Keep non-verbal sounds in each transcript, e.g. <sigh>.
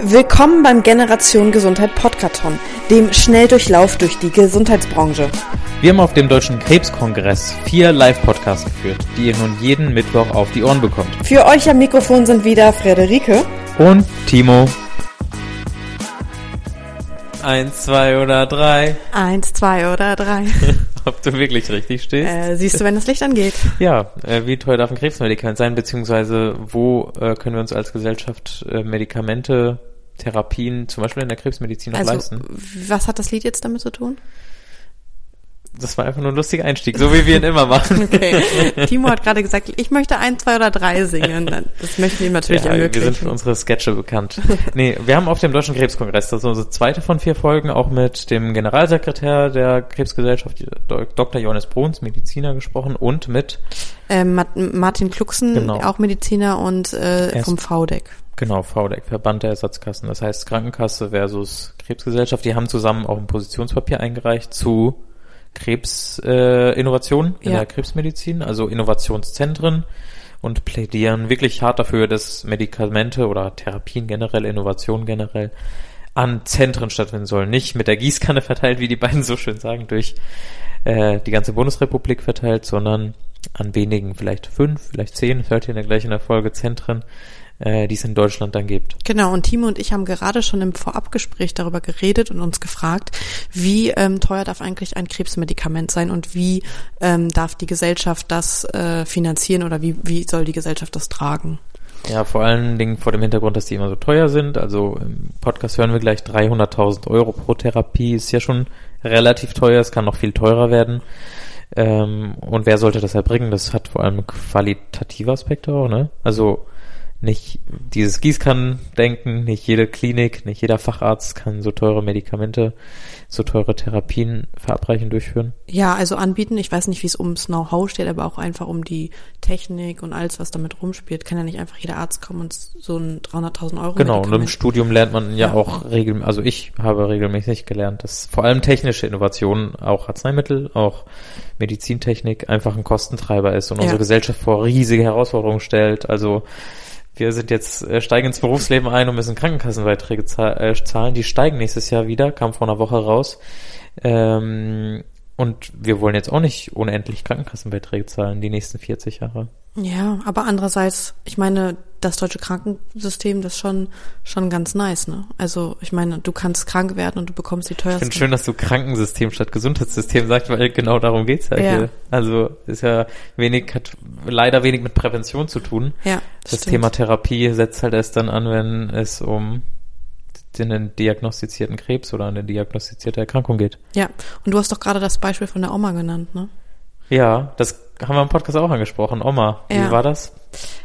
Willkommen beim Generation Gesundheit Podcaton, dem Schnelldurchlauf durch die Gesundheitsbranche. Wir haben auf dem Deutschen Krebskongress vier Live-Podcasts geführt, die ihr nun jeden Mittwoch auf die Ohren bekommt. Für euch am Mikrofon sind wieder Frederike Und Timo. Eins, zwei oder drei. Eins, zwei oder drei. <laughs> Ob du wirklich richtig stehst? Äh, siehst du, wenn das Licht angeht. <laughs> Ja, äh, wie teuer darf ein Krebsmedikament sein, beziehungsweise wo äh, können wir uns als Gesellschaft äh, Medikamente, Therapien, zum Beispiel in der Krebsmedizin noch Also, leisten? was hat das Lied jetzt damit zu tun? Das war einfach nur ein lustiger Einstieg, so wie wir ihn immer machen. <laughs> Okay. <laughs> Timo hat gerade gesagt, ich möchte eins, zwei oder drei singen. Das möchten wir natürlich ja, wir sind für ermöglichen. unsere Sketche bekannt. nee, wir haben auf dem Deutschen Krebskongress, das ist unsere zweite von vier Folgen, auch mit dem Generalsekretär der Krebsgesellschaft, Dr. Johannes Bruns, Mediziner, gesprochen und mit, Ähm, Martin Kluxen, Genau. auch Mediziner und äh, vom VDEC. Genau, VDEC, Verband der Ersatzkassen, das heißt Krankenkasse versus Krebsgesellschaft, die haben zusammen auch ein Positionspapier eingereicht zu Krebsinnovationen äh, in Ja. der Krebsmedizin, also Innovationszentren und plädieren wirklich hart dafür, dass Medikamente oder Therapien generell, Innovationen generell an Zentren stattfinden sollen. Nicht mit der Gießkanne <laughs> verteilt, wie die beiden so schön sagen, durch äh, die ganze Bundesrepublik verteilt, sondern an wenigen, vielleicht fünf, vielleicht zehn, hört ihr in der gleich in der Folge, Zentren, äh, die es in Deutschland dann gibt. Genau, und Timo und ich haben gerade schon im Vorabgespräch darüber geredet und uns gefragt, wie ähm, teuer darf eigentlich ein Krebsmedikament sein und wie ähm, darf die Gesellschaft das äh, finanzieren oder wie, wie soll die Gesellschaft das tragen? Ja, vor allen Dingen vor dem Hintergrund, dass die immer so teuer sind. Also im Podcast hören wir gleich 300.000 Euro pro Therapie. Ist ja schon relativ teuer. Es kann noch viel teurer werden. Ähm, und wer sollte das erbringen? Das hat vor allem qualitative Aspekte auch, ne? Also nicht dieses Gießkannendenken, nicht jede Klinik, nicht jeder Facharzt kann so teure Medikamente, so teure Therapien verabreichen, durchführen. Ja, also anbieten, ich weiß nicht, wie es ums Know-how steht, aber auch einfach um die Technik und alles, was damit rumspielt. Kann ja nicht einfach jeder Arzt kommen und so ein 300.000 Euro Genau, und im Studium lernt man ja, Ja. auch regelmäßig, also ich habe regelmäßig gelernt, dass vor allem technische Innovationen, auch Arzneimittel, auch Medizintechnik einfach ein Kostentreiber ist und Ja. unsere Gesellschaft vor riesige Herausforderungen stellt. Also wir sind jetzt, äh, steigen ins Berufsleben ein und müssen Krankenkassenbeiträge äh, zahlen. Die steigen nächstes Jahr wieder, kam vor einer Woche raus. Ähm, und wir wollen jetzt auch nicht unendlich Krankenkassenbeiträge zahlen, die nächsten 40 Jahre. Ja, aber andererseits, ich meine, das deutsche Krankensystem, das ist schon, schon ganz nice, ne? Also, ich meine, du kannst krank werden und du bekommst die Ich teuersten. finde schön, dass du Krankensystem statt Gesundheitssystem sagst, weil genau darum geht's ja, Ja. hier. Also ist ja wenig, hat leider wenig mit Prävention zu tun. Ja, Das stimmt. Thema Therapie setzt halt erst dann an, wenn es um den diagnostizierten Krebs oder eine diagnostizierte Erkrankung geht. Ja, und du hast doch gerade das Beispiel von der Oma genannt, ne? Ja, das haben wir im Podcast auch angesprochen. Oma, Ja. wie war das?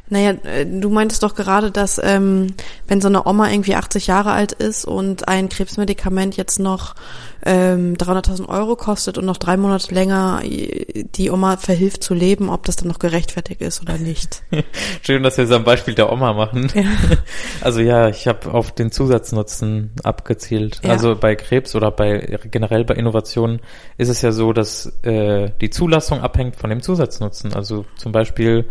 Naja, äh, du meintest doch gerade, dass ähm, wenn so eine Oma irgendwie 80 Jahre alt ist und ein Krebsmedikament jetzt noch ähm, 300.000 Euro kostet und noch drei Monate länger äh, die Oma verhilft zu leben, ob das dann noch gerechtfertigt ist oder nicht. <laughs> Schön, dass wir es am Beispiel der Oma machen. Ja. <laughs> Also ja, ich habe auf den Zusatznutzen abgezielt. Ja. Also bei Krebs oder bei generell bei Innovationen ist es ja so, dass äh, die Zulassung abhängt von dem Zusatznutzen. Also zum Beispiel,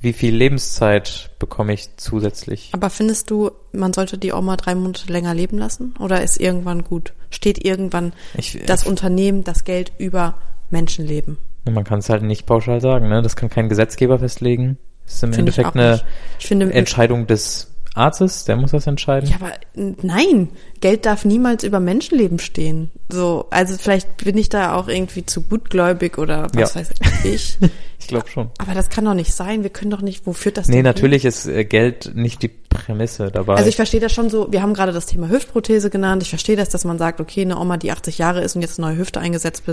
wie viel Lebenszeit bekomme ich zusätzlich? Aber findest du, man sollte die Oma drei Monate länger leben lassen? Oder ist irgendwann gut? Steht irgendwann Ich, das Unternehmen, das Geld über Menschenleben? man kann es halt nicht pauschal sagen. Ne? Das kann kein Gesetzgeber festlegen. Das ist im Finde ich Endeffekt eine. Ich finde, Entscheidung des Arztes, der muss das entscheiden. Ja, aber nein, Geld darf niemals über Menschenleben stehen. So, also vielleicht bin ich da auch irgendwie zu gutgläubig oder was Ja. weiß ich. <laughs> Ich glaube schon. Aber das kann doch nicht sein. Wir können doch nicht, wo führt das Nee, denn hin? natürlich ist äh, Geld nicht die Prämisse dabei. Also ich verstehe das schon so, wir haben gerade das Thema Hüftprothese genannt. Ich verstehe das, dass man sagt, okay, eine Oma, die 80 Jahre ist und jetzt eine neue Hüfte eingesetzt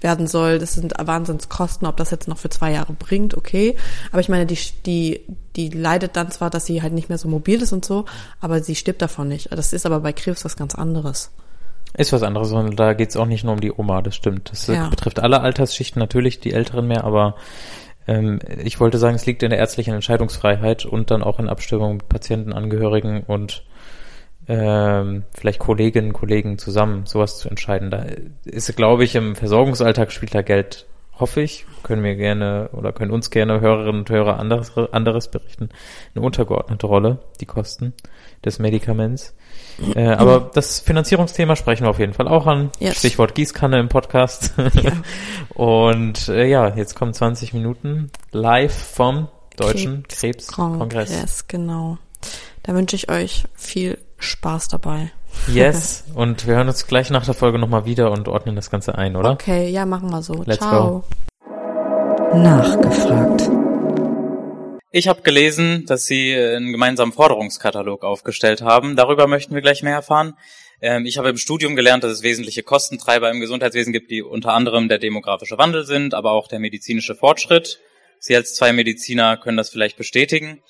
werden soll, das sind Wahnsinnskosten, ob das jetzt noch für zwei Jahre bringt, okay. Aber ich meine, die, die, die leidet dann zwar, dass sie halt nicht mehr so mobil ist und so, aber sie stirbt davon nicht. Das ist aber bei Krebs was ganz anderes. Ist was anderes, sondern da geht's auch nicht nur um die Oma, das stimmt. Das äh, Ja. betrifft alle Altersschichten, natürlich die Älteren mehr, aber ähm, ich wollte sagen, es liegt in der ärztlichen Entscheidungsfreiheit und dann auch in Abstimmung mit Patienten, Angehörigen und ähm, vielleicht Kolleginnen, Kollegen zusammen sowas zu entscheiden. Da ist, glaube ich, im Versorgungsalltag spielt da Geld hoffe ich, können wir gerne oder können uns gerne Hörerinnen und Hörer anderes, anderes berichten, eine untergeordnete Rolle, die Kosten des Medikaments. Äh, <clears throat> aber das Finanzierungsthema sprechen wir auf jeden Fall auch an. Yes. Stichwort Gießkanne im Podcast. Ja. <laughs> und äh, ja, jetzt kommen 20 Minuten live vom Deutschen Krebskongress. Krebs genau. Da wünsche ich euch viel Spaß dabei. Yes. <laughs> Und wir hören uns gleich nach der Folge nochmal wieder und ordnen das Ganze ein, oder? Okay, ja, machen wir so. Let's Ciao. Go. Nachgefragt. Ich habe gelesen, dass Sie einen gemeinsamen Forderungskatalog aufgestellt haben. Darüber möchten wir gleich mehr erfahren. Ähm, ich habe im Studium gelernt, dass es wesentliche Kostentreiber im Gesundheitswesen gibt, die unter anderem der demografische Wandel sind, aber auch der medizinische Fortschritt. Sie als zwei Mediziner können das vielleicht bestätigen.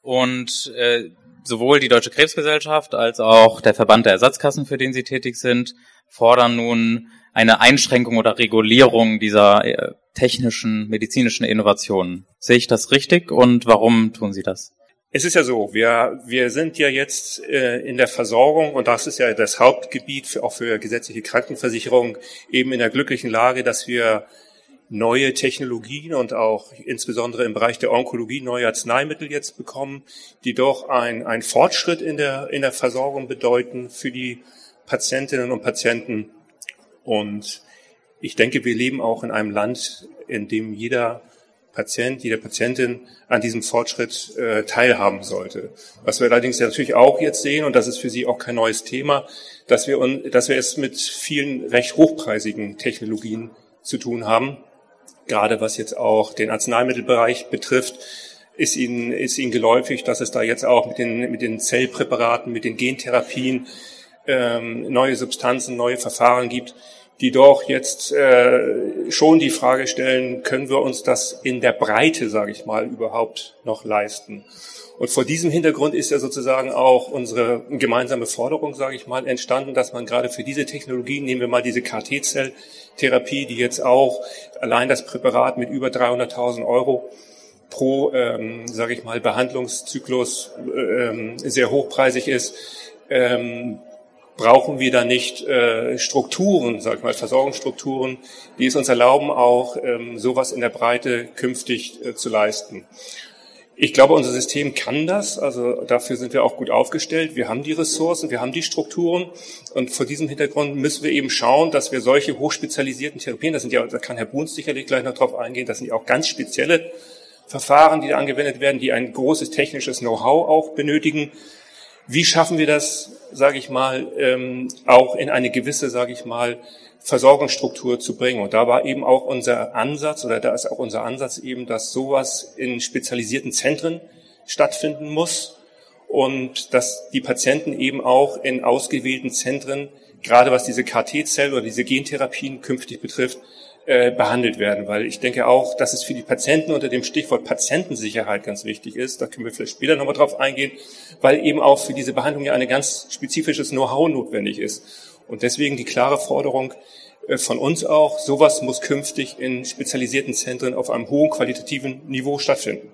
Und äh, sowohl die Deutsche Krebsgesellschaft als auch der Verband der Ersatzkassen, für den sie tätig sind, fordern nun eine Einschränkung oder Regulierung dieser äh, technischen, medizinischen Innovationen. Sehe ich das richtig und warum tun sie das? Es ist ja so, wir, wir sind ja jetzt äh, in der Versorgung und das ist ja das Hauptgebiet für, auch für gesetzliche Krankenversicherung eben in der glücklichen Lage, dass wir neue Technologien und auch insbesondere im Bereich der Onkologie neue Arzneimittel jetzt bekommen, die doch ein, ein Fortschritt in der, in der Versorgung bedeuten für die Patientinnen und Patienten. Und ich denke, wir leben auch in einem Land, in dem jeder Patient, jede Patientin an diesem Fortschritt äh, teilhaben sollte. Was wir allerdings natürlich auch jetzt sehen, und das ist für Sie auch kein neues Thema, dass wir, dass wir es mit vielen recht hochpreisigen Technologien zu tun haben, gerade was jetzt auch den Arzneimittelbereich betrifft, ist Ihnen, ist Ihnen geläufig, dass es da jetzt auch mit den, mit den Zellpräparaten, mit den Gentherapien ähm, neue Substanzen, neue Verfahren gibt, die doch jetzt äh, schon die Frage stellen, können wir uns das in der Breite, sage ich mal, überhaupt noch leisten? Und vor diesem Hintergrund ist ja sozusagen auch unsere gemeinsame Forderung, sage ich mal, entstanden, dass man gerade für diese Technologien, nehmen wir mal diese KT-Zell-Therapie, die jetzt auch allein das Präparat mit über 300.000 Euro pro, ähm, sage ich mal, Behandlungszyklus ähm, sehr hochpreisig ist, ähm, brauchen wir da nicht äh, Strukturen, sag ich mal, Versorgungsstrukturen, die es uns erlauben, auch ähm, sowas in der Breite künftig äh, zu leisten. Ich glaube, unser System kann das. Also dafür sind wir auch gut aufgestellt. Wir haben die Ressourcen, wir haben die Strukturen. Und vor diesem Hintergrund müssen wir eben schauen, dass wir solche hochspezialisierten Therapien, das sind ja, da kann Herr Bruns sicherlich gleich noch drauf eingehen, das sind ja auch ganz spezielle Verfahren, die da angewendet werden, die ein großes technisches Know-how auch benötigen. Wie schaffen wir das, sage ich mal, ähm, auch in eine gewisse, sage ich mal, Versorgungsstruktur zu bringen. Und da war eben auch unser Ansatz, oder da ist auch unser Ansatz eben, dass sowas in spezialisierten Zentren stattfinden muss und dass die Patienten eben auch in ausgewählten Zentren, gerade was diese KT-Zellen oder diese Gentherapien künftig betrifft, äh, behandelt werden, weil ich denke auch, dass es für die Patienten unter dem Stichwort Patientensicherheit ganz wichtig ist. Da können wir vielleicht später nochmal drauf eingehen, weil eben auch für diese Behandlung ja ein ganz spezifisches Know-how notwendig ist. Und deswegen die klare Forderung äh, von uns auch, sowas muss künftig in spezialisierten Zentren auf einem hohen qualitativen Niveau stattfinden.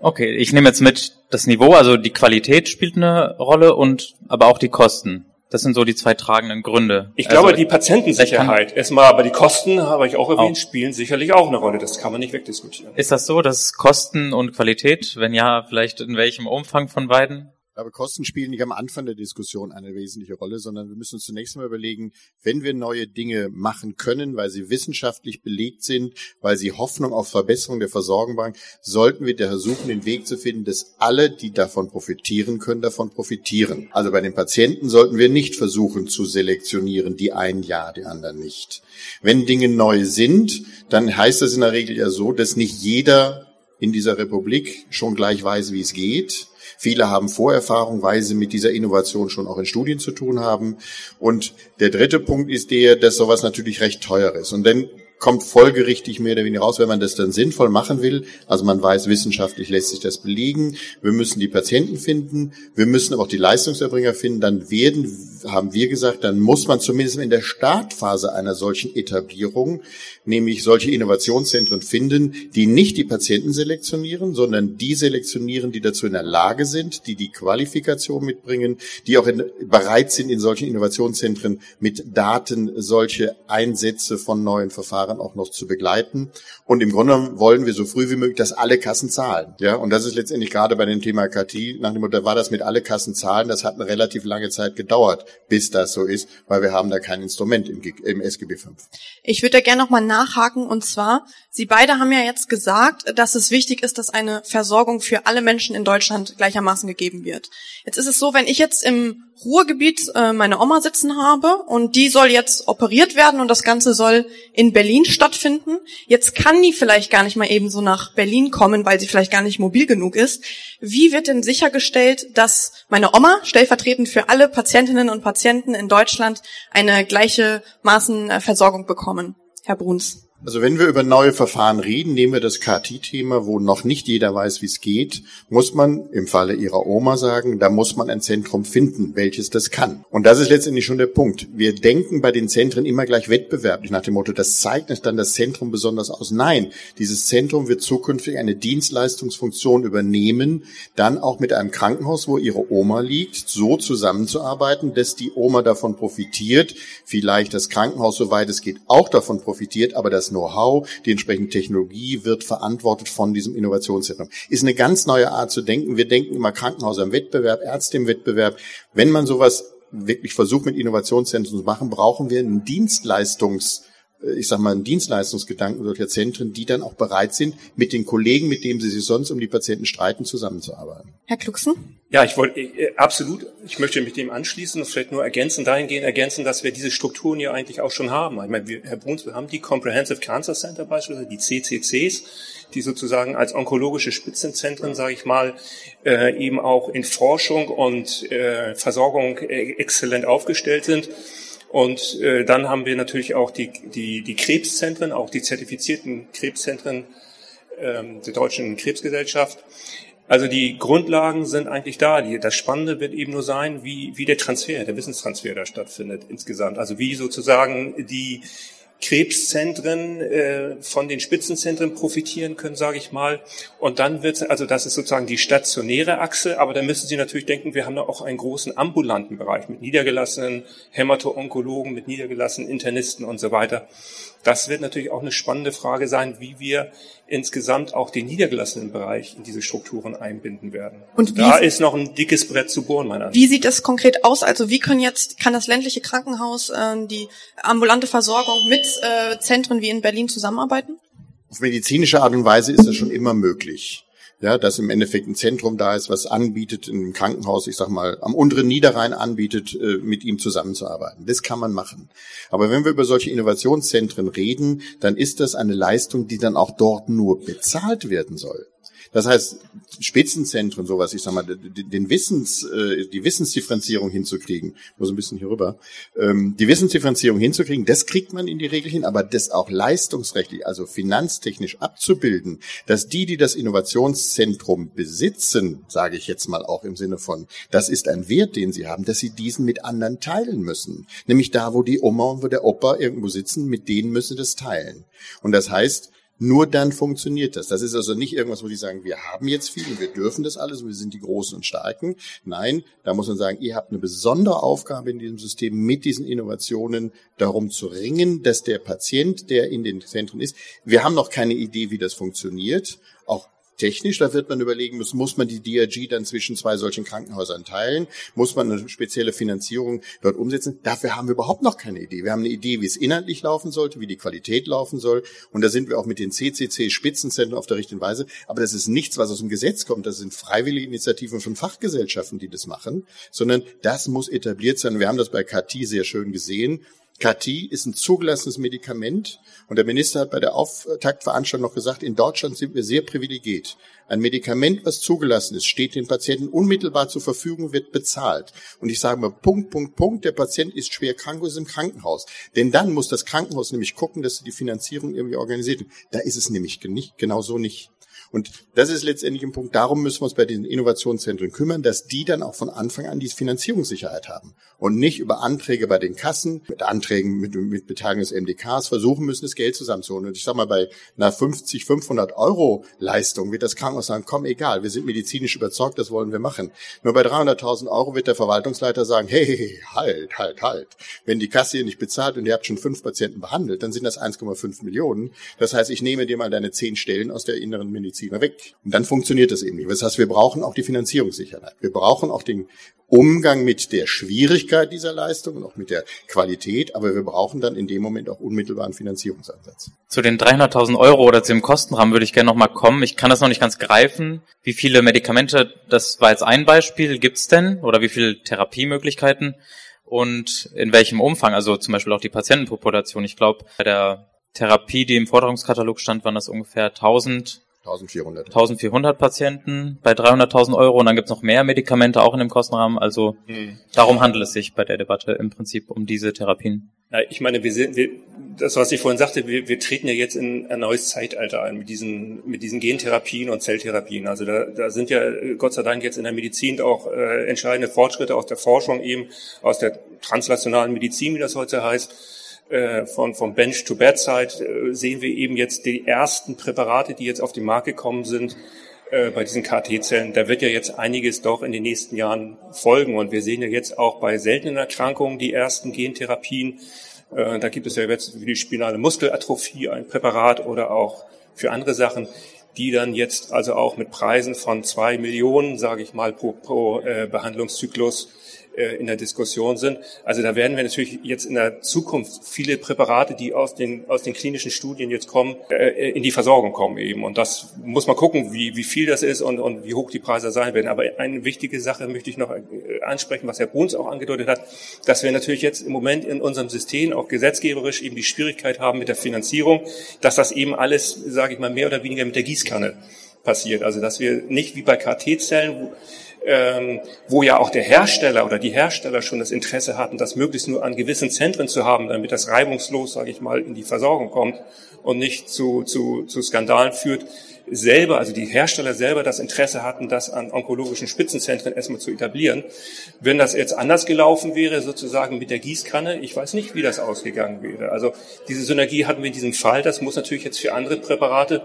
Okay, ich nehme jetzt mit das Niveau, also die Qualität spielt eine Rolle und aber auch die Kosten. Das sind so die zwei tragenden Gründe. Ich glaube, also, die Patientensicherheit erstmal, aber die Kosten, habe ich auch erwähnt, auch. spielen sicherlich auch eine Rolle. Das kann man nicht wegdiskutieren. Ist das so, dass Kosten und Qualität, wenn ja, vielleicht in welchem Umfang von beiden? Aber Kosten spielen nicht am Anfang der Diskussion eine wesentliche Rolle, sondern wir müssen uns zunächst mal überlegen, wenn wir neue Dinge machen können, weil sie wissenschaftlich belegt sind, weil sie Hoffnung auf Verbesserung der Versorgung bringen, sollten wir daher suchen, den Weg zu finden, dass alle, die davon profitieren können, davon profitieren. Also bei den Patienten sollten wir nicht versuchen zu selektionieren, die einen ja, die anderen nicht. Wenn Dinge neu sind, dann heißt das in der Regel ja so, dass nicht jeder in dieser Republik schon gleich weiß, wie es geht Viele haben Vorerfahrung, weil sie mit dieser Innovation schon auch in Studien zu tun haben. Und der dritte Punkt ist der, dass sowas natürlich recht teuer ist. Und dann kommt folgerichtig mehr oder weniger raus, wenn man das dann sinnvoll machen will. Also man weiß, wissenschaftlich lässt sich das belegen. Wir müssen die Patienten finden. Wir müssen aber auch die Leistungserbringer finden. Dann werden, haben wir gesagt, dann muss man zumindest in der Startphase einer solchen Etablierung, nämlich solche Innovationszentren finden, die nicht die Patienten selektionieren, sondern die selektionieren, die dazu in der Lage sind, die die Qualifikation mitbringen, die auch in, bereit sind, in solchen Innovationszentren mit Daten solche Einsätze von neuen Verfahren daran auch noch zu begleiten. Und im Grunde wollen wir so früh wie möglich, dass alle Kassen zahlen. Ja, und das ist letztendlich gerade bei dem Thema KT, nach dem Motto, war das mit alle Kassen zahlen, das hat eine relativ lange Zeit gedauert, bis das so ist, weil wir haben da kein Instrument im, im SGB V. Ich würde da gerne nochmal nachhaken und zwar, Sie beide haben ja jetzt gesagt, dass es wichtig ist, dass eine Versorgung für alle Menschen in Deutschland gleichermaßen gegeben wird. Jetzt ist es so, wenn ich jetzt im Ruhrgebiet äh, meine Oma sitzen habe und die soll jetzt operiert werden und das Ganze soll in Berlin stattfinden. Jetzt kann die vielleicht gar nicht mal eben so nach Berlin kommen, weil sie vielleicht gar nicht mobil genug ist. Wie wird denn sichergestellt, dass meine Oma stellvertretend für alle Patientinnen und Patienten in Deutschland eine gleiche Maßenversorgung bekommen? Herr Bruns. Also wenn wir über neue Verfahren reden, nehmen wir das KT-Thema, wo noch nicht jeder weiß, wie es geht, muss man im Falle Ihrer Oma sagen, da muss man ein Zentrum finden, welches das kann. Und das ist letztendlich schon der Punkt. Wir denken bei den Zentren immer gleich wettbewerblich nach dem Motto, das zeichnet dann das Zentrum besonders aus. Nein, dieses Zentrum wird zukünftig eine Dienstleistungsfunktion übernehmen, dann auch mit einem Krankenhaus, wo Ihre Oma liegt, so zusammenzuarbeiten, dass die Oma davon profitiert, vielleicht das Krankenhaus, soweit es geht, auch davon profitiert, aber das Know-how, die entsprechende Technologie wird verantwortet von diesem Innovationszentrum. Ist eine ganz neue Art zu denken. Wir denken immer Krankenhäuser im Wettbewerb, Ärzte im Wettbewerb. Wenn man sowas wirklich versucht mit Innovationszentren zu machen, brauchen wir einen Dienstleistungs äh, ich sag mal, einen Dienstleistungsgedanken solcher Zentren, die dann auch bereit sind, mit den Kollegen, mit denen sie sich sonst um die Patienten streiten, zusammenzuarbeiten. Herr Klucksen? Ja, ich wollte äh, absolut, ich möchte mich dem anschließen und vielleicht nur ergänzen, dahingehend ergänzen, dass wir diese Strukturen ja eigentlich auch schon haben. Ich meine, wir, Herr Bruns, wir haben die Comprehensive Cancer Center beispielsweise, die CCCs, die sozusagen als onkologische Spitzenzentren, sage ich mal, äh, eben auch in Forschung und äh, Versorgung äh, exzellent aufgestellt sind. Und äh, dann haben wir natürlich auch die, die, die Krebszentren, auch die zertifizierten Krebszentren ähm, der Deutschen Krebsgesellschaft. Also die Grundlagen sind eigentlich da. Das Spannende wird eben nur sein, wie, wie der Transfer, der Wissenstransfer da stattfindet insgesamt. Also wie sozusagen die, Krebszentren äh, von den Spitzenzentren profitieren können, sage ich mal. Und dann wird also das ist sozusagen die stationäre Achse, aber da müssen Sie natürlich denken, wir haben da auch einen großen ambulanten Bereich mit niedergelassenen Hämato-Onkologen, mit niedergelassenen Internisten und so weiter. Das wird natürlich auch eine spannende Frage sein, wie wir insgesamt auch den niedergelassenen Bereich in diese Strukturen einbinden werden. Und da ist noch ein dickes Brett zu bohren, meiner Ansicht. Wie sieht das konkret aus? Also wie können jetzt kann das ländliche Krankenhaus äh, die ambulante Versorgung mit äh, Zentren wie in Berlin zusammenarbeiten? Auf medizinische Art und Weise ist das schon immer möglich ja, dass im Endeffekt ein Zentrum da ist, was anbietet, einem Krankenhaus, ich sag mal, am unteren Niederrhein anbietet, äh, mit ihm zusammenzuarbeiten. Das kann man machen. Aber wenn wir über solche Innovationszentren reden, dann ist das eine Leistung, die dann auch dort nur bezahlt werden soll. Das heißt, Spitzenzentren, sowas, ich sag mal, den Wissens, äh, die Wissensdifferenzierung hinzukriegen, muss ein bisschen hier rüber, ähm, die Wissensdifferenzierung hinzukriegen, das kriegt man in die Regel hin, aber das auch leistungsrechtlich, also finanztechnisch abzubilden, dass die, die das Innovationszentrum besitzen, sage ich jetzt mal auch im Sinne von, das ist ein Wert, den sie haben, dass sie diesen mit anderen teilen müssen. Nämlich da, wo die Oma und wo der Opa irgendwo sitzen, mit denen müssen das teilen. Und das heißt, nur dann funktioniert das. Das ist also nicht irgendwas, wo die sagen, wir haben jetzt viel und wir dürfen das alles und wir sind die Großen und Starken. Nein, da muss man sagen, ihr habt eine besondere Aufgabe in diesem System mit diesen Innovationen darum zu ringen, dass der Patient, der in den Zentren ist, wir haben noch keine Idee, wie das funktioniert. Auch technisch, da wird man überlegen müssen, muss man die DRG dann zwischen zwei solchen Krankenhäusern teilen? Muss man eine spezielle Finanzierung dort umsetzen? Dafür haben wir überhaupt noch keine Idee. Wir haben eine Idee, wie es inhaltlich laufen sollte, wie die Qualität laufen soll. Und da sind wir auch mit den CCC-Spitzenzentren auf der richtigen Weise. Aber das ist nichts, was aus dem Gesetz kommt. Das sind freiwillige Initiativen von Fachgesellschaften, die das machen, sondern das muss etabliert sein. Wir haben das bei KT sehr schön gesehen. KT ist ein zugelassenes Medikament und der Minister hat bei der Auftaktveranstaltung noch gesagt, in Deutschland sind wir sehr privilegiert. Ein Medikament, was zugelassen ist, steht den Patienten unmittelbar zur Verfügung, wird bezahlt. Und ich sage mal, Punkt, Punkt, Punkt, der Patient ist schwer krank und ist im Krankenhaus. Denn dann muss das Krankenhaus nämlich gucken, dass sie die Finanzierung irgendwie organisiert. Da ist es nämlich nicht, genau so nicht. Und das ist letztendlich ein Punkt, darum müssen wir uns bei diesen Innovationszentren kümmern, dass die dann auch von Anfang an diese Finanzierungssicherheit haben und nicht über Anträge bei den Kassen, mit Anträgen mit, mit Beteiligung des MDKs versuchen müssen, das Geld zusammenzuholen. Und ich sag mal, bei einer 50, 500 Euro Leistung wird das Krankenhaus sagen, komm, egal, wir sind medizinisch überzeugt, das wollen wir machen. Nur bei 300.000 Euro wird der Verwaltungsleiter sagen, hey, halt, halt, halt. Wenn die Kasse hier nicht bezahlt und ihr habt schon fünf Patienten behandelt, dann sind das 1,5 Millionen. Das heißt, ich nehme dir mal deine zehn Stellen aus der inneren Mediziner weg. Und dann funktioniert das eben nicht. Das heißt, wir brauchen auch die Finanzierungssicherheit. Wir brauchen auch den Umgang mit der Schwierigkeit dieser Leistung und auch mit der Qualität, aber wir brauchen dann in dem Moment auch unmittelbaren Finanzierungsansatz. Zu den 300.000 Euro oder zu dem Kostenrahmen würde ich gerne nochmal kommen. Ich kann das noch nicht ganz greifen. Wie viele Medikamente, das war jetzt ein Beispiel, gibt's denn? Oder wie viele Therapiemöglichkeiten? Und in welchem Umfang? Also zum Beispiel auch die Patientenpopulation. Ich glaube, bei der Therapie, die im Forderungskatalog stand, waren das ungefähr 1000 1400. 1400 Patienten bei 300.000 Euro und dann gibt's noch mehr Medikamente auch in dem Kostenrahmen. Also hm. darum handelt es sich bei der Debatte im Prinzip um diese Therapien. Ja, ich meine, wir sind, wir, das, was ich vorhin sagte, wir, wir treten ja jetzt in ein neues Zeitalter ein mit diesen, mit diesen Gentherapien und Zelltherapien. Also da, da sind ja Gott sei Dank jetzt in der Medizin auch äh, entscheidende Fortschritte aus der Forschung eben, aus der translationalen Medizin, wie das heute heißt von, von Bench to Bedside äh, sehen wir eben jetzt die ersten Präparate, die jetzt auf den Markt gekommen sind, äh, bei diesen KT-Zellen. Da wird ja jetzt einiges doch in den nächsten Jahren folgen. Und wir sehen ja jetzt auch bei seltenen Erkrankungen die ersten Gentherapien. Äh, da gibt es ja jetzt für die spinale Muskelatrophie ein Präparat oder auch für andere Sachen, die dann jetzt also auch mit Preisen von zwei Millionen, sage ich mal, pro, pro äh, Behandlungszyklus äh, in der Diskussion sind. Also da werden wir natürlich jetzt in der Zukunft viele Präparate, die aus den, aus den klinischen Studien jetzt kommen, äh, in die Versorgung kommen eben. Und das muss man gucken, wie, wie viel das ist und, und wie hoch die Preise sein werden. Aber eine wichtige Sache möchte ich noch äh, ansprechen, was Herr Bruns auch angedeutet hat, dass wir natürlich jetzt im Moment in unserem System auch gesetzgeberisch eben die Schwierigkeit haben mit der Finanzierung, dass das eben alles, sage ich mal, mehr oder weniger mit der Gießkanne passiert. Also dass wir nicht wie bei KT-Zellen, ähm, wo ja auch der Hersteller oder die Hersteller schon das Interesse hatten, das möglichst nur an gewissen Zentren zu haben, damit das reibungslos, sage ich mal, in die Versorgung kommt und nicht zu, zu, zu Skandalen führt, selber, also die Hersteller selber das Interesse hatten, das an onkologischen Spitzenzentren erstmal zu etablieren. Wenn das jetzt anders gelaufen wäre, sozusagen mit der Gießkanne, ich weiß nicht, wie das ausgegangen wäre. Also diese Synergie hatten wir in diesem Fall, das muss natürlich jetzt für andere Präparate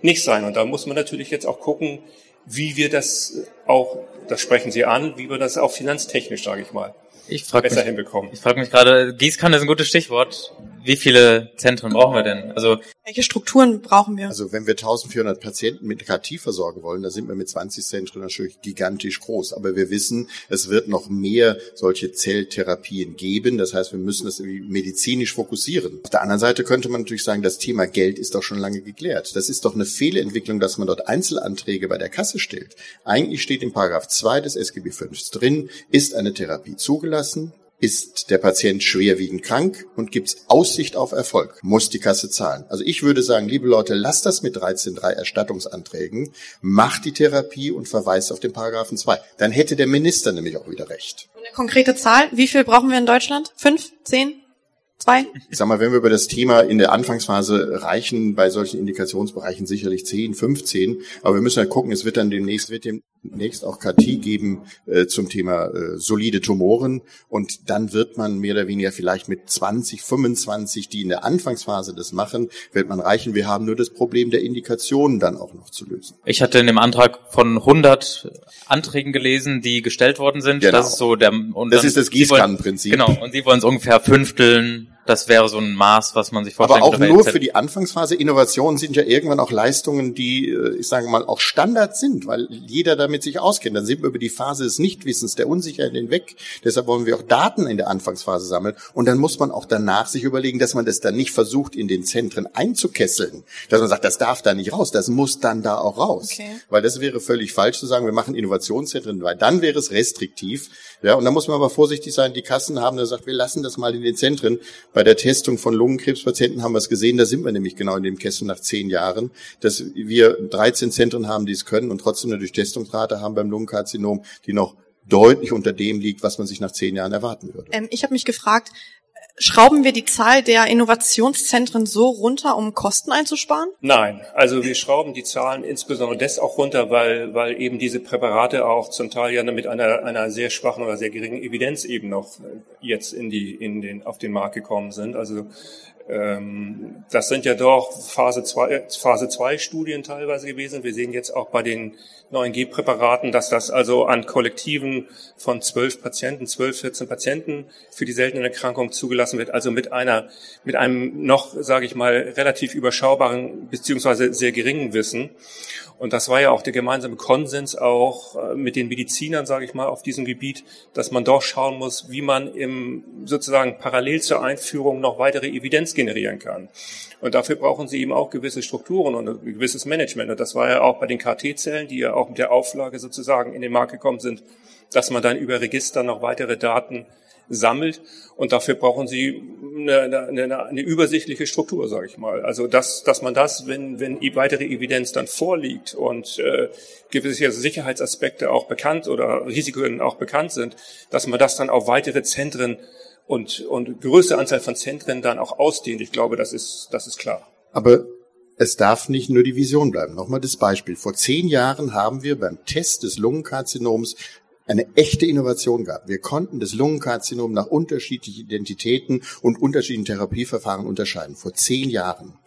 nicht sein. Und da muss man natürlich jetzt auch gucken, wie wir das auch, das sprechen Sie an, wie wir das auch finanztechnisch, sage ich mal, ich frag besser mich, hinbekommen. Ich frage mich gerade, Gießkanne ist ein gutes Stichwort. Wie viele Zentren brauchen wir denn? Also welche Strukturen brauchen wir? Also wenn wir 1400 Patienten mit KT versorgen wollen, da sind wir mit 20 Zentren natürlich gigantisch groß. Aber wir wissen, es wird noch mehr solche Zelltherapien geben. Das heißt, wir müssen das medizinisch fokussieren. Auf der anderen Seite könnte man natürlich sagen, das Thema Geld ist doch schon lange geklärt. Das ist doch eine Fehlentwicklung, dass man dort Einzelanträge bei der Kasse stellt. Eigentlich steht in Paragraph 2 des SGB V drin, ist eine Therapie zugelassen, ist der Patient schwerwiegend krank und gibt es Aussicht auf Erfolg, muss die Kasse zahlen. Also ich würde sagen, liebe Leute, lasst das mit 13.3 Erstattungsanträgen, macht die Therapie und verweist auf den Paragraphen 2. Dann hätte der Minister nämlich auch wieder recht. Eine konkrete Zahl, wie viel brauchen wir in Deutschland? Fünf? Zehn? Zwei? Ich sag mal, wenn wir über das Thema in der Anfangsphase reichen, bei solchen Indikationsbereichen sicherlich 10, 15, aber wir müssen halt gucken, es wird dann demnächst, wird demnächst auch KT geben äh, zum Thema äh, solide Tumoren und dann wird man mehr oder weniger vielleicht mit 20, 25, die in der Anfangsphase das machen, wird man reichen. Wir haben nur das Problem der Indikationen dann auch noch zu lösen. Ich hatte in dem Antrag von 100 Anträgen gelesen, die gestellt worden sind. Genau. Das ist so der, und das ist das Gießkannenprinzip. Genau. Und Sie wollen es ungefähr fünfteln das wäre so ein Maß, was man sich vorstellen Aber auch nur für die Anfangsphase. Innovationen sind ja irgendwann auch Leistungen, die, äh, ich sage mal, auch Standard sind, weil jeder damit sich auskennt. Dann sind wir über die Phase des Nichtwissens, der Unsicherheit hinweg. Deshalb wollen wir auch Daten in der Anfangsphase sammeln. Und dann muss man auch danach sich überlegen, dass man das dann nicht versucht, in den Zentren einzukesseln. Dass man sagt, das darf da nicht raus, das muss dann da auch raus. Okay. Weil das wäre völlig falsch zu sagen, wir machen Innovationszentren, weil dann wäre es restriktiv. Ja, und da muss man aber vorsichtig sein. Die Kassen haben gesagt, wir lassen das mal in den Zentren. Bei der Testung von Lungenkrebspatienten haben wir es gesehen, da sind wir nämlich genau in dem Kessel nach zehn Jahren, dass wir 13 Zentren haben, die es können und trotzdem eine Durchtestungsrate haben beim Lungenkarzinom, die noch deutlich unter dem liegt, was man sich nach zehn Jahren erwarten würde. Ähm, ich habe mich gefragt, schrauben wir die Zahl der Innovationszentren so runter, um Kosten einzusparen? Nein, also wir schrauben die Zahlen insbesondere des auch runter, weil, weil eben diese Präparate auch zum Teil ja mit einer, einer sehr schwachen oder sehr geringen Evidenz eben noch jetzt in die, in den, auf den Markt gekommen sind. Also das sind ja doch Phase 2 Phase zwei Studien teilweise gewesen. Wir sehen jetzt auch bei den neuen G-Präparaten, dass das also an Kollektiven von zwölf Patienten, zwölf, 14 Patienten für die seltenen Erkrankungen zugelassen wird. Also mit einer, mit einem noch, sage ich mal, relativ überschaubaren beziehungsweise sehr geringen Wissen. Und das war ja auch der gemeinsame Konsens auch äh, mit den Medizinern, sage ich mal, auf diesem Gebiet, dass man doch schauen muss, wie man im sozusagen parallel zur Einführung noch weitere Evidenz generieren kann. Und dafür brauchen sie eben auch gewisse Strukturen und ein gewisses Management. Und das war ja auch bei den KT-Zellen, die ja auch mit der Auflage sozusagen in den Markt gekommen sind, dass man dann über Register noch weitere Daten sammelt. Und dafür brauchen sie eine, eine, eine übersichtliche Struktur, sage ich mal. Also dass, dass man das, wenn, wenn weitere Evidenz dann vorliegt und äh, gewisse Sicherheitsaspekte auch bekannt oder Risiken auch bekannt sind, dass man das dann auf weitere Zentren und, und größere Anzahl von Zentren dann auch ausdehnt. Ich glaube, das ist, das ist klar. Aber es darf nicht nur die Vision bleiben. Nochmal das Beispiel. Vor zehn Jahren haben wir beim Test des Lungenkarzinoms eine echte Innovation gab. Wir konnten das Lungenkarzinom nach unterschiedlichen Identitäten und unterschiedlichen Therapieverfahren unterscheiden. Vor zehn Jahren.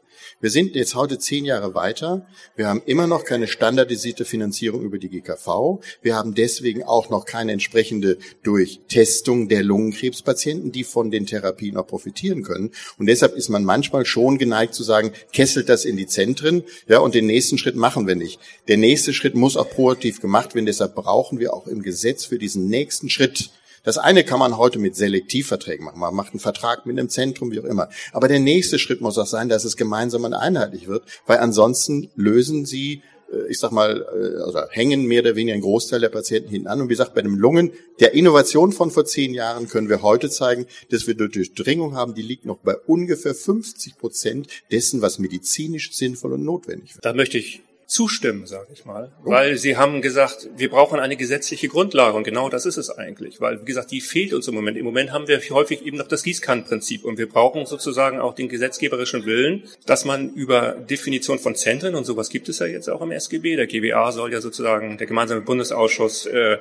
Wir sind jetzt heute zehn Jahre weiter. Wir haben immer noch keine standardisierte Finanzierung über die GKV. Wir haben deswegen auch noch keine entsprechende Durchtestung der Lungenkrebspatienten, die von den Therapien auch profitieren können. Und deshalb ist man manchmal schon geneigt zu sagen, kesselt das in die Zentren, ja, und den nächsten Schritt machen wir nicht. Der nächste Schritt muss auch proaktiv gemacht werden. Deshalb brauchen wir auch im Gesetz für diesen nächsten Schritt das eine kann man heute mit Selektivverträgen machen. Man macht einen Vertrag mit einem Zentrum, wie auch immer. Aber der nächste Schritt muss auch sein, dass es gemeinsam und einheitlich wird, weil ansonsten lösen sie äh, ich sag mal, also hängen mehr oder weniger ein Großteil der Patienten hinten an. Und wie gesagt, bei dem Lungen, der Innovation von vor zehn Jahren können wir heute zeigen, dass wir eine Durchdringung haben, die liegt noch bei ungefähr 50 Prozent dessen, was medizinisch sinnvoll und notwendig wird. Da möchte ich zustimmen, sage ich mal, weil sie haben gesagt, wir brauchen eine gesetzliche Grundlage und genau das ist es eigentlich, weil wie gesagt, die fehlt uns im Moment. Im Moment haben wir häufig eben noch das Gießkannenprinzip und wir brauchen sozusagen auch den gesetzgeberischen Willen, dass man über Definition von Zentren und sowas gibt es ja jetzt auch im SGB. Der GBA soll ja sozusagen der gemeinsame Bundesausschuss äh,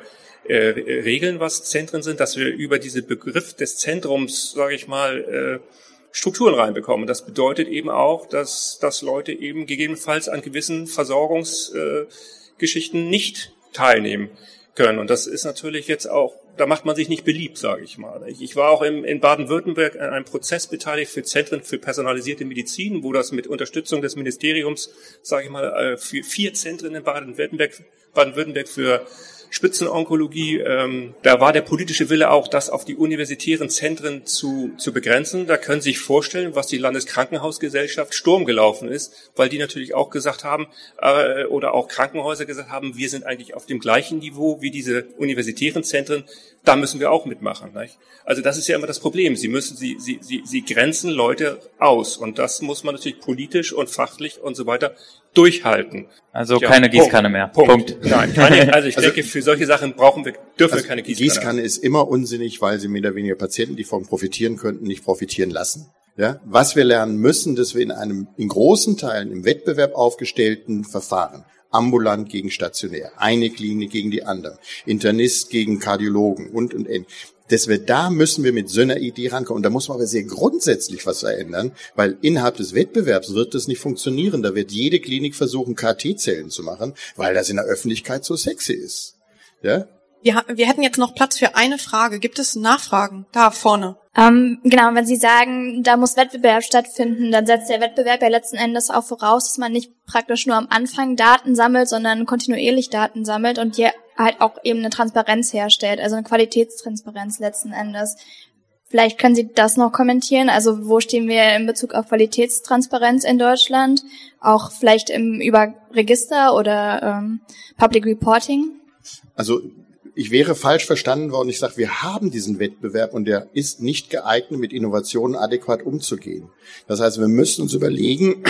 äh, regeln, was Zentren sind, dass wir über diese Begriff des Zentrums, sage ich mal, äh, Strukturen reinbekommen. Das bedeutet eben auch, dass, dass Leute eben gegebenenfalls an gewissen Versorgungsgeschichten äh, nicht teilnehmen können. Und das ist natürlich jetzt auch, da macht man sich nicht beliebt, sage ich mal. Ich war auch im, in Baden-Württemberg an einem Prozess beteiligt für Zentren für personalisierte Medizin, wo das mit Unterstützung des Ministeriums, sage ich mal, äh, für vier Zentren in Baden-Württemberg Baden-Württemberg für Spitzenonkologie, ähm, da war der politische Wille auch, das auf die universitären Zentren zu, zu begrenzen. Da können Sie sich vorstellen, was die Landeskrankenhausgesellschaft Sturm gelaufen ist, weil die natürlich auch gesagt haben, äh, oder auch Krankenhäuser gesagt haben, wir sind eigentlich auf dem gleichen Niveau wie diese universitären Zentren, da müssen wir auch mitmachen. Nicht? Also das ist ja immer das Problem. Sie müssen, sie, sie, sie, sie grenzen Leute aus und das muss man natürlich politisch und fachlich und so weiter durchhalten. Also ja, keine Gießkanne mehr. Punkt. Punkt. Nein, keine, <laughs> also ich also, denke, für solche Sachen brauchen wir, dürfen also wir keine Gießkanne. Gießkanne ist immer unsinnig, weil sie mehr oder weniger Patienten, die davon profitieren könnten, nicht profitieren lassen. Ja, was wir lernen müssen, dass wir in einem in großen Teilen im Wettbewerb aufgestellten Verfahren ambulant gegen stationär, eine Klinik gegen die andere, Internist gegen Kardiologen und und und dass wir da müssen wir mit so einer Idee rankommen. Und da muss man aber sehr grundsätzlich was verändern, weil innerhalb des Wettbewerbs wird das nicht funktionieren. Da wird jede Klinik versuchen, KT-Zellen zu machen, weil das in der Öffentlichkeit so sexy ist. Ja? Wir, wir hätten jetzt noch Platz für eine Frage. Gibt es Nachfragen? Da vorne. Ähm, genau, wenn Sie sagen, da muss Wettbewerb stattfinden, dann setzt der Wettbewerb ja letzten Endes auch voraus, dass man nicht praktisch nur am Anfang Daten sammelt, sondern kontinuierlich Daten sammelt und hier halt auch eben eine Transparenz herstellt, also eine Qualitätstransparenz letzten Endes. Vielleicht können Sie das noch kommentieren. Also wo stehen wir in Bezug auf Qualitätstransparenz in Deutschland? Auch vielleicht im, über Register oder ähm, Public Reporting? Also ich wäre falsch verstanden worden. Ich sage, wir haben diesen Wettbewerb und der ist nicht geeignet, mit Innovationen adäquat umzugehen. Das heißt, wir müssen uns überlegen,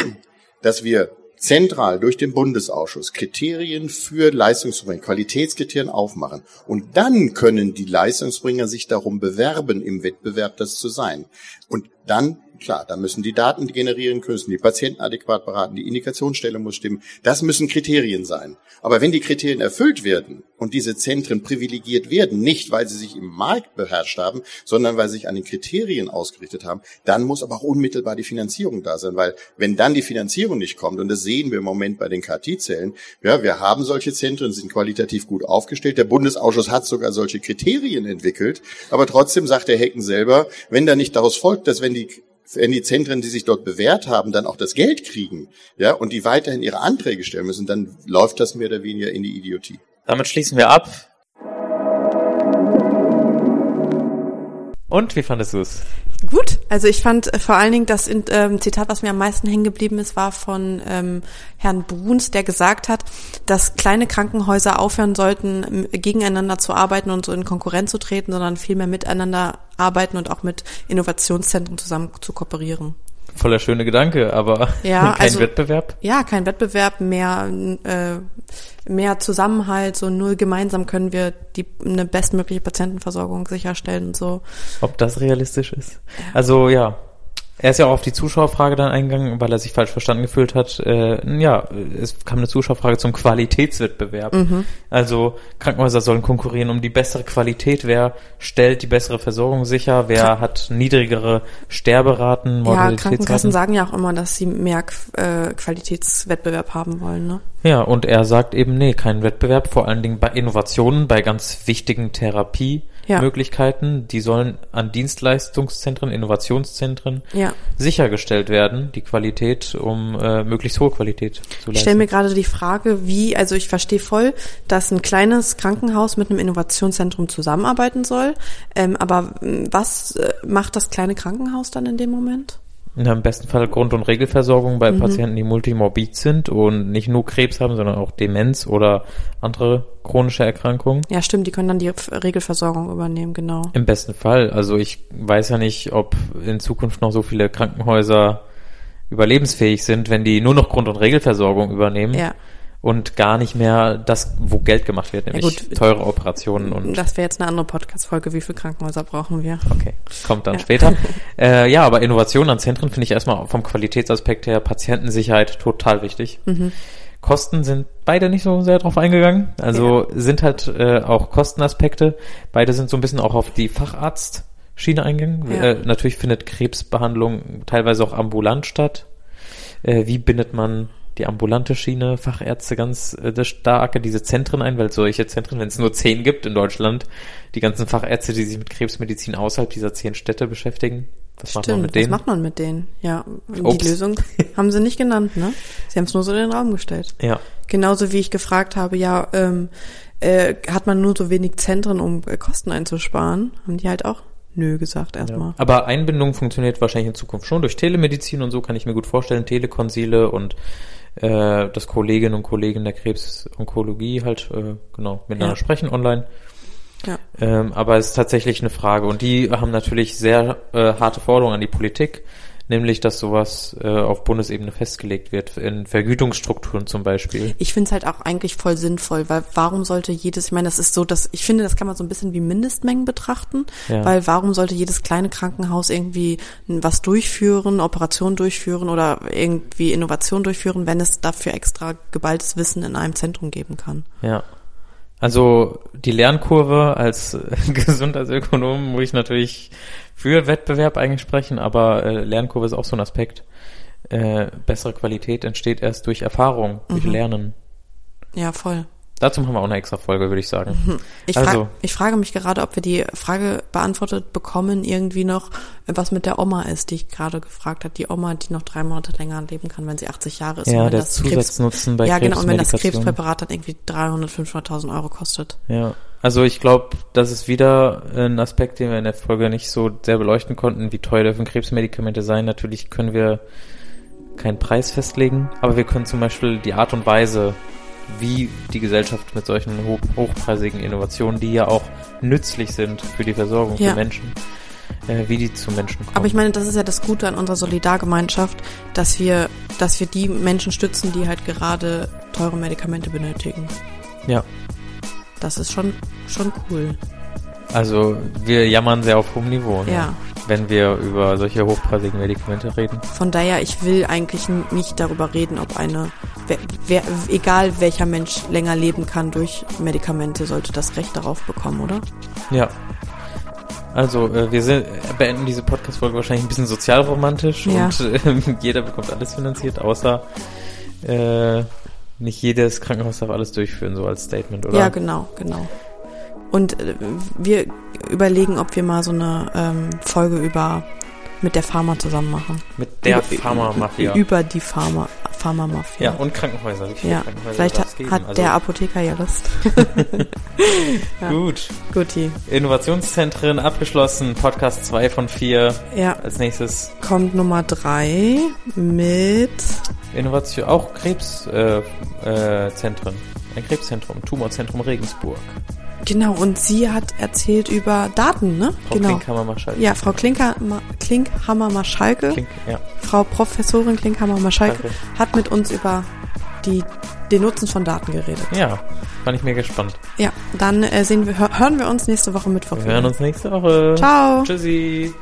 dass wir zentral durch den Bundesausschuss Kriterien für Leistungsbringer, Qualitätskriterien aufmachen. Und dann können die Leistungsbringer sich darum bewerben, im Wettbewerb das zu sein. Und dann Klar, da müssen die Daten generieren können, die Patienten adäquat beraten, die Indikationsstellung muss stimmen. Das müssen Kriterien sein. Aber wenn die Kriterien erfüllt werden und diese Zentren privilegiert werden, nicht weil sie sich im Markt beherrscht haben, sondern weil sie sich an den Kriterien ausgerichtet haben, dann muss aber auch unmittelbar die Finanzierung da sein, weil wenn dann die Finanzierung nicht kommt, und das sehen wir im Moment bei den KT-Zellen, ja, wir haben solche Zentren, sind qualitativ gut aufgestellt. Der Bundesausschuss hat sogar solche Kriterien entwickelt, aber trotzdem sagt der Hecken selber, wenn da nicht daraus folgt, dass wenn die wenn die Zentren, die sich dort bewährt haben, dann auch das Geld kriegen, ja, und die weiterhin ihre Anträge stellen müssen, dann läuft das mehr oder weniger in die Idiotie. Damit schließen wir ab. Und wie fandest du es? Gut, also ich fand äh, vor allen Dingen das ähm, Zitat, was mir am meisten hängen geblieben ist, war von ähm, Herrn Bruns, der gesagt hat, dass kleine Krankenhäuser aufhören sollten, gegeneinander zu arbeiten und so in Konkurrenz zu treten, sondern vielmehr miteinander arbeiten und auch mit Innovationszentren zusammen zu kooperieren. Voller schöne Gedanke, aber ja, <laughs> kein also, Wettbewerb. Ja, kein Wettbewerb, mehr äh, mehr Zusammenhalt, so nur gemeinsam können wir die eine bestmögliche Patientenversorgung sicherstellen und so. Ob das realistisch ist? Also ja, er ist ja auch auf die Zuschauerfrage dann eingegangen, weil er sich falsch verstanden gefühlt hat. Äh, ja, es kam eine Zuschauerfrage zum Qualitätswettbewerb. Mhm. Also Krankenhäuser sollen konkurrieren um die bessere Qualität. Wer stellt die bessere Versorgung sicher? Wer hat niedrigere Sterberaten? Ja, Krankenkassen sagen ja auch immer, dass sie mehr äh, Qualitätswettbewerb haben wollen. Ne? Ja, und er sagt eben, nee, kein Wettbewerb, vor allen Dingen bei Innovationen, bei ganz wichtigen Therapie ja. Die sollen an Dienstleistungszentren, Innovationszentren ja. sichergestellt werden, die Qualität, um äh, möglichst hohe Qualität zu leisten. Ich stelle mir gerade die Frage, wie, also ich verstehe voll, dass ein kleines Krankenhaus mit einem Innovationszentrum zusammenarbeiten soll, ähm, aber was äh, macht das kleine Krankenhaus dann in dem Moment? Ja, Im besten Fall Grund- und Regelversorgung bei mhm. Patienten, die multimorbid sind und nicht nur Krebs haben, sondern auch Demenz oder andere chronische Erkrankungen. Ja, stimmt, die können dann die Regelversorgung übernehmen, genau. Im besten Fall. Also ich weiß ja nicht, ob in Zukunft noch so viele Krankenhäuser überlebensfähig sind, wenn die nur noch Grund- und Regelversorgung übernehmen. Ja und gar nicht mehr das, wo Geld gemacht wird, nämlich ja teure Operationen und. Das wäre jetzt eine andere Podcast-Folge. Wie viele Krankenhäuser brauchen wir? Okay, kommt dann ja. später. <laughs> äh, ja, aber Innovation an Zentren finde ich erstmal vom Qualitätsaspekt her Patientensicherheit total wichtig. Mhm. Kosten sind beide nicht so sehr drauf eingegangen. Also ja. sind halt äh, auch Kostenaspekte. Beide sind so ein bisschen auch auf die Facharztschiene eingegangen. Ja. Äh, natürlich findet Krebsbehandlung teilweise auch ambulant statt. Äh, wie bindet man die ambulante Schiene, Fachärzte ganz äh, das starke, diese Zentren ein, weil solche Zentren, wenn es nur zehn gibt in Deutschland, die ganzen Fachärzte, die sich mit Krebsmedizin außerhalb dieser zehn Städte beschäftigen, was Stimmt, macht man mit denen? Was macht man mit denen? Ja, Ups. die Lösung <laughs> haben sie nicht genannt, ne? Sie haben es nur so in den Raum gestellt. Ja. Genauso wie ich gefragt habe, ja, ähm, äh, hat man nur so wenig Zentren, um äh, Kosten einzusparen? Haben die halt auch nö gesagt erstmal. Ja. Aber Einbindung funktioniert wahrscheinlich in Zukunft schon durch Telemedizin und so kann ich mir gut vorstellen, Telekonsile und äh, dass Kolleginnen und Kollegen der Krebsonkologie halt äh, genau miteinander ja. sprechen online. Ja. Ähm, aber es ist tatsächlich eine Frage und die haben natürlich sehr äh, harte Forderungen an die Politik nämlich dass sowas äh, auf Bundesebene festgelegt wird, in Vergütungsstrukturen zum Beispiel. Ich finde es halt auch eigentlich voll sinnvoll, weil warum sollte jedes, ich meine, das ist so, dass ich finde, das kann man so ein bisschen wie Mindestmengen betrachten, ja. weil warum sollte jedes kleine Krankenhaus irgendwie was durchführen, Operationen durchführen oder irgendwie Innovation durchführen, wenn es dafür extra geballtes Wissen in einem Zentrum geben kann. Ja. Also die Lernkurve als <laughs> Gesundheitsökonom muss ich natürlich für Wettbewerb eigentlich sprechen, aber äh, Lernkurve ist auch so ein Aspekt. Äh, bessere Qualität entsteht erst durch Erfahrung, durch mhm. Lernen. Ja, voll. Dazu machen wir auch eine extra Folge, würde ich sagen. Mhm. Ich, also, frag, ich frage mich gerade, ob wir die Frage beantwortet bekommen, irgendwie noch, was mit der Oma ist, die ich gerade gefragt habe. Die Oma, die noch drei Monate länger leben kann, wenn sie 80 Jahre ist. Ja, der das Zusatznutzen Krebs, bei Ja, genau, und wenn das Krebspräparat dann irgendwie 300, 500.000 Euro kostet. Ja, also ich glaube, das ist wieder ein Aspekt, den wir in der Folge nicht so sehr beleuchten konnten. Wie teuer dürfen Krebsmedikamente sein? Natürlich können wir keinen Preis festlegen, aber wir können zum Beispiel die Art und Weise wie die Gesellschaft mit solchen hoch, hochpreisigen Innovationen, die ja auch nützlich sind für die Versorgung ja. für Menschen, äh, wie die zu Menschen kommen. Aber ich meine, das ist ja das Gute an unserer Solidargemeinschaft, dass wir, dass wir die Menschen stützen, die halt gerade teure Medikamente benötigen. ja, Das ist schon, schon cool. also wir jammern sehr auf hohem Niveau, ne? Ja. wenn wir über solche hochpreisigen Medikamente reden. Von daher, ich will eigentlich nicht darüber reden, ob eine, wer, egal welcher Mensch länger leben kann durch Medikamente, sollte das Recht darauf bekommen, oder? Ja. Also, äh, wir sind, äh, beenden diese Podcast-Folge wahrscheinlich ein bisschen sozialromantisch Ja. und äh, <laughs> jeder bekommt alles finanziert, außer äh, nicht jedes Krankenhaus darf alles durchführen, so als Statement, oder? Ja, genau, genau. Und äh, wir überlegen, ob wir mal so eine ähm, Folge über mit der Pharma zusammen machen. Mit der Pharma-Mafia. Über die Pharma, Pharma-Mafia. Ja, und Krankenhäuser. Ja, Krankenhäuser vielleicht hat, Also, der Apotheker ja Lust. <laughs> ja. Gut. Guti. Innovationszentren abgeschlossen, Podcast 2 von 4. Ja, Als nächstes kommt Nummer drei mit Innovation, auch Krebszentren. Äh, Zentren. Ein Krebszentrum, Tumorzentrum Regensburg. Genau, und sie hat erzählt über Daten, ne? Frau genau. Klinkhammer-Maschalk. Ja, Frau Klinkhammer-Maschalke, Klink, ja. Frau Professorin Klinkhammer-Maschalke hat mit uns über die, den Nutzen von Daten geredet. ja, fand ich mir gespannt. Ja, dann äh, sehen wir, hör, hören wir uns nächste Woche Mittwoch Wir hören uns nächste Woche. Ciao. Tschüssi.